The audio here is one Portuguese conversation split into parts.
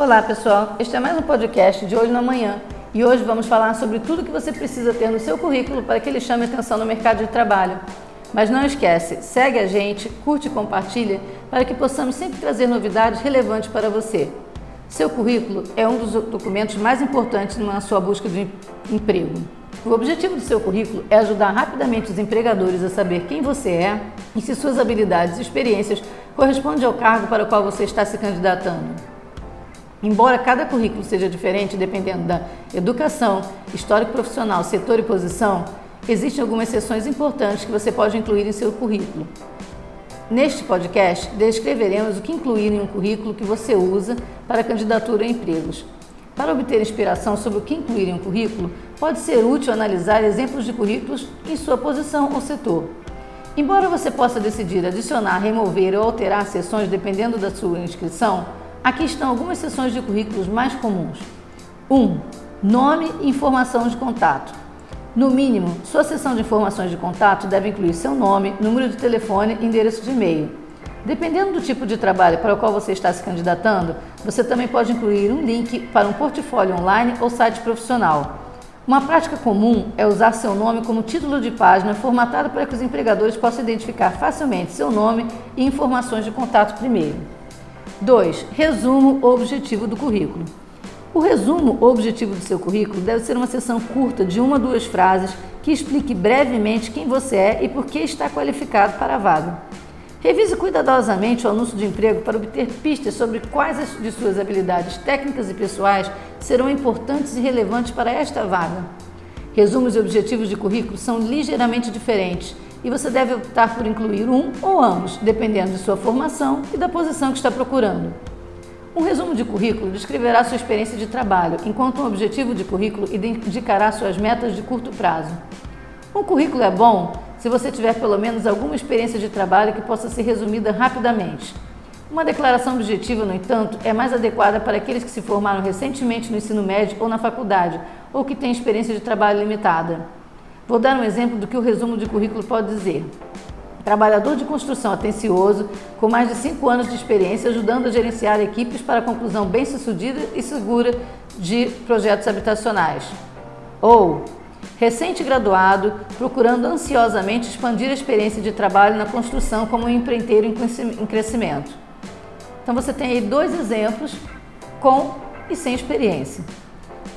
Olá pessoal, este é mais um podcast de hoje na manhã e hoje vamos falar sobre tudo que você precisa ter no seu currículo para que ele chame atenção no mercado de trabalho. Mas não esquece, segue a gente, curte e compartilha para que possamos sempre trazer novidades relevantes para você. Seu currículo é um dos documentos mais importantes na sua busca de emprego. O objetivo do seu currículo é ajudar rapidamente os empregadores a saber quem você é e se suas habilidades e experiências correspondem ao cargo para o qual você está se candidatando. Embora cada currículo seja diferente dependendo da educação, histórico profissional, setor e posição, existem algumas seções importantes que você pode incluir em seu currículo. Neste podcast, descreveremos o que incluir em um currículo que você usa para candidatura a empregos. Para obter inspiração sobre o que incluir em um currículo, pode ser útil analisar exemplos de currículos em sua posição ou setor. Embora você possa decidir adicionar, remover ou alterar seções dependendo da sua inscrição, Aqui estão algumas seções de currículos mais comuns. 1. Um, nome e informação de contato. No mínimo, sua seção de informações de contato deve incluir seu nome, número de telefone e endereço de e-mail. Dependendo do tipo de trabalho para o qual você está se candidatando, você também pode incluir um link para um portfólio online ou site profissional. Uma prática comum é usar seu nome como título de página formatado para que os empregadores possam identificar facilmente seu nome e informações de contato primeiro. 2. Resumo objetivo do currículo. O resumo objetivo do seu currículo deve ser uma seção curta de uma ou duas frases que explique brevemente quem você é e por que está qualificado para a vaga. Revise cuidadosamente o anúncio de emprego para obter pistas sobre quais de suas habilidades técnicas e pessoais serão importantes e relevantes para esta vaga. Resumos e objetivos de currículo são ligeiramente diferentes e você deve optar por incluir um ou ambos, dependendo de sua formação e da posição que está procurando. Um resumo de currículo descreverá sua experiência de trabalho, enquanto um objetivo de currículo indicará suas metas de curto prazo. Um currículo é bom se você tiver pelo menos alguma experiência de trabalho que possa ser resumida rapidamente. Uma declaração objetiva, no entanto, é mais adequada para aqueles que se formaram recentemente no ensino médio ou na faculdade, ou que têm experiência de trabalho limitada. Vou dar um exemplo do que o resumo de currículo pode dizer. Trabalhador de construção atencioso, com mais de 5 anos de experiência, ajudando a gerenciar equipes para a conclusão bem-sucedida e segura de projetos habitacionais. Ou, recente-graduado, procurando ansiosamente expandir a experiência de trabalho na construção como um empreiteiro em crescimento. Então você tem aí dois exemplos com e sem experiência.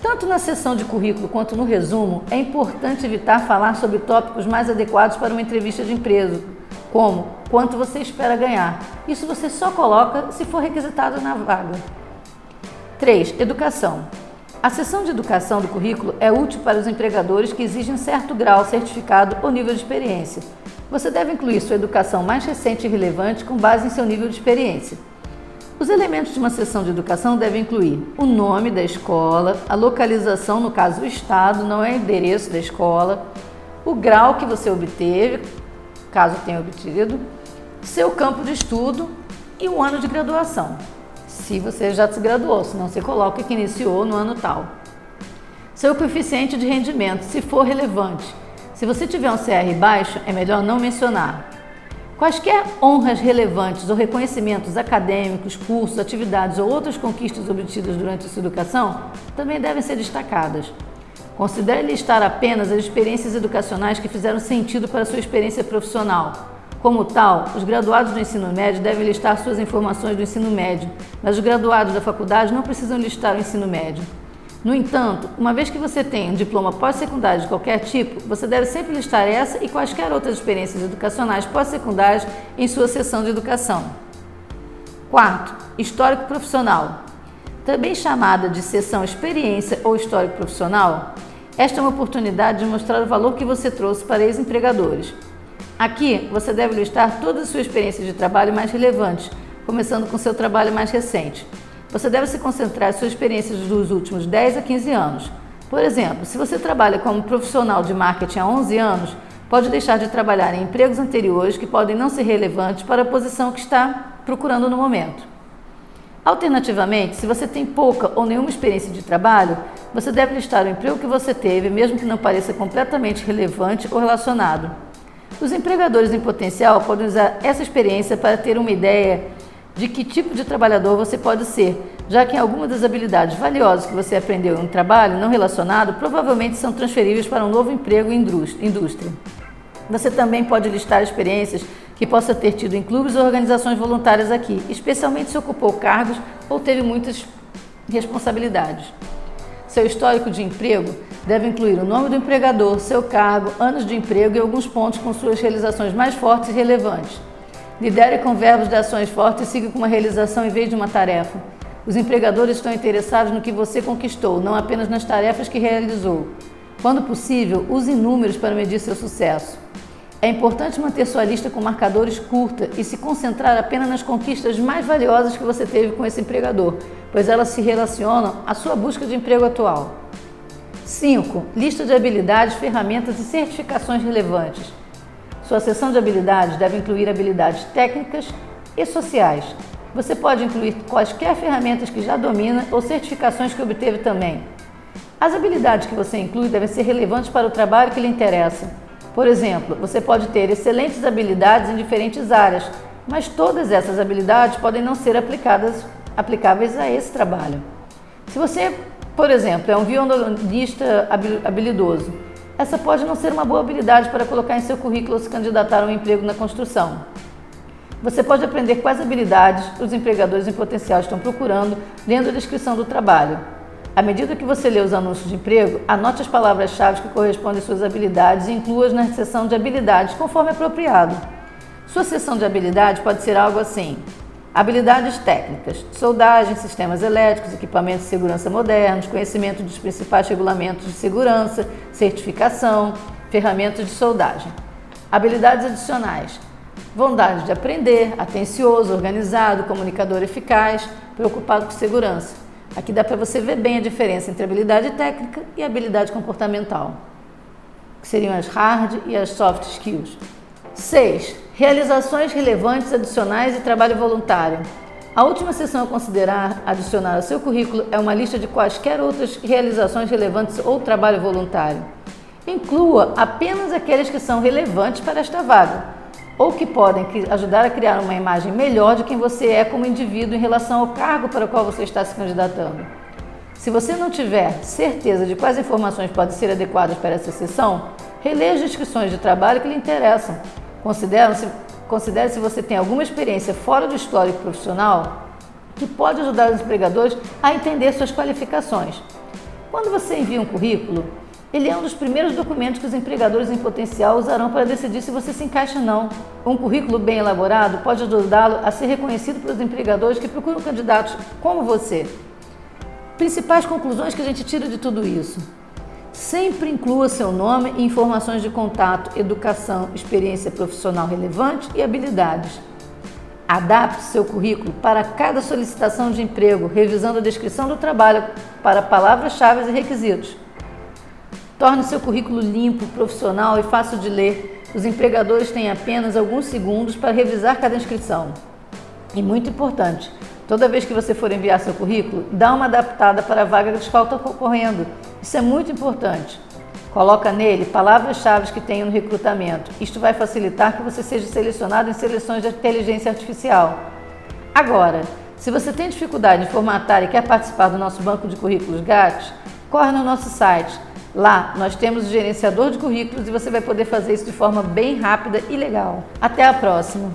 Tanto na sessão de currículo quanto no resumo, é importante evitar falar sobre tópicos mais adequados para uma entrevista de emprego, como quanto você espera ganhar. Isso você só coloca se for requisitado na vaga. 3. Educação. A seção de educação do currículo é útil para os empregadores que exigem certo grau, certificado ou nível de experiência. Você deve incluir sua educação mais recente e relevante com base em seu nível de experiência. Os elementos de uma sessão de educação devem incluir o nome da escola, a localização, no caso o estado, não é o endereço da escola, o grau que você obteve, caso tenha obtido, seu campo de estudo e o ano de graduação, se você já se graduou, senão você coloca que iniciou no ano tal. Seu coeficiente de rendimento, se for relevante. Se você tiver um CR baixo, é melhor não mencionar. Quaisquer honras relevantes ou reconhecimentos acadêmicos, cursos, atividades ou outras conquistas obtidas durante sua educação também devem ser destacadas. Considere listar apenas as experiências educacionais que fizeram sentido para sua experiência profissional. Como tal, os graduados do ensino médio devem listar suas informações do ensino médio, mas os graduados da faculdade não precisam listar o ensino médio. No entanto, uma vez que você tem um diploma pós-secundário de qualquer tipo, você deve sempre listar essa e quaisquer outras experiências educacionais pós-secundárias em sua seção de educação. Quarto, histórico profissional. Também chamada de seção experiência ou histórico profissional, esta é uma oportunidade de mostrar o valor que você trouxe para ex-empregadores. Aqui, você deve listar todas as suas experiências de trabalho mais relevantes, começando com seu trabalho mais recente. Você deve se concentrar em suas experiências dos últimos 10 a 15 anos. Por exemplo, se você trabalha como profissional de marketing há 11 anos, pode deixar de trabalhar em empregos anteriores que podem não ser relevantes para a posição que está procurando no momento. Alternativamente, se você tem pouca ou nenhuma experiência de trabalho, você deve listar o emprego que você teve, mesmo que não pareça completamente relevante ou relacionado. Os empregadores em potencial podem usar essa experiência para ter uma ideia de que tipo de trabalhador você pode ser, já que algumas das habilidades valiosas que você aprendeu em um trabalho não relacionado provavelmente são transferíveis para um novo emprego em indústria. Você também pode listar experiências que possa ter tido em clubes ou organizações voluntárias aqui, especialmente se ocupou cargos ou teve muitas responsabilidades. Seu histórico de emprego deve incluir o nome do empregador, seu cargo, anos de emprego e alguns pontos com suas realizações mais fortes e relevantes. Lidere com verbos de ações fortes e siga com uma realização em vez de uma tarefa. Os empregadores estão interessados no que você conquistou, não apenas nas tarefas que realizou. Quando possível, use números para medir seu sucesso. É importante manter sua lista com marcadores curta e se concentrar apenas nas conquistas mais valiosas que você teve com esse empregador, pois elas se relacionam à sua busca de emprego atual. 5. Lista de habilidades, ferramentas e certificações relevantes. Sua seção de habilidades deve incluir habilidades técnicas e sociais. Você pode incluir quaisquer ferramentas que já domina ou certificações que obteve também. As habilidades que você inclui devem ser relevantes para o trabalho que lhe interessa. Por exemplo, você pode ter excelentes habilidades em diferentes áreas, mas todas essas habilidades podem não ser aplicadas, aplicáveis a esse trabalho. Se você, por exemplo, é um violonista habilidoso, essa pode não ser uma boa habilidade para colocar em seu currículo ou se candidatar a um emprego na construção. Você pode aprender quais habilidades os empregadores em potencial estão procurando lendo a descrição do trabalho. À medida que você lê os anúncios de emprego, anote as palavras-chave que correspondem às suas habilidades e inclua-as na seção de habilidades, conforme apropriado. Sua seção de habilidades pode ser algo assim: habilidades técnicas, soldagem, sistemas elétricos, equipamentos de segurança modernos, conhecimento dos principais regulamentos de segurança, certificação, ferramentas de soldagem. Habilidades adicionais: vontade de aprender, atencioso, organizado, comunicador eficaz, preocupado com segurança. Aqui dá para você ver bem a diferença entre habilidade técnica e habilidade comportamental, que seriam as hard e as soft skills. 6. Realizações relevantes adicionais e trabalho voluntário. A última seção a considerar adicionar ao seu currículo é uma lista de quaisquer outras realizações relevantes ou trabalho voluntário. Inclua apenas aqueles que são relevantes para esta vaga ou que podem ajudar a criar uma imagem melhor de quem você é como indivíduo em relação ao cargo para o qual você está se candidatando. Se você não tiver certeza de quais informações podem ser adequadas para essa sessão, releia as descrições de trabalho que lhe interessam. Considere-se considere se você tem alguma experiência fora do histórico profissional que pode ajudar os empregadores a entender suas qualificações. Quando você envia um currículo, ele é um dos primeiros documentos que os empregadores em potencial usarão para decidir se você se encaixa ou não. Um currículo bem elaborado pode ajudá-lo a ser reconhecido pelos empregadores que procuram candidatos como você. Principais conclusões que a gente tira de tudo isso. Sempre inclua seu nome e informações de contato, educação, experiência profissional relevante e habilidades. Adapte seu currículo para cada solicitação de emprego, revisando a descrição do trabalho para palavras-chave e requisitos. Torne seu currículo limpo, profissional e fácil de ler. Os empregadores têm apenas alguns segundos para revisar cada inscrição. E muito importante, toda vez que você for enviar seu currículo, dá uma adaptada para a vaga qual está concorrendo. Isso é muito importante. Coloca nele palavras-chave que tenham no recrutamento. Isto vai facilitar que você seja selecionado em seleções de inteligência artificial. Agora, se você tem dificuldade em formatar e quer participar do nosso banco de currículos GAT, corre no nosso site Lá nós temos o gerenciador de currículos e você vai poder fazer isso de forma bem rápida e legal. Até a próxima!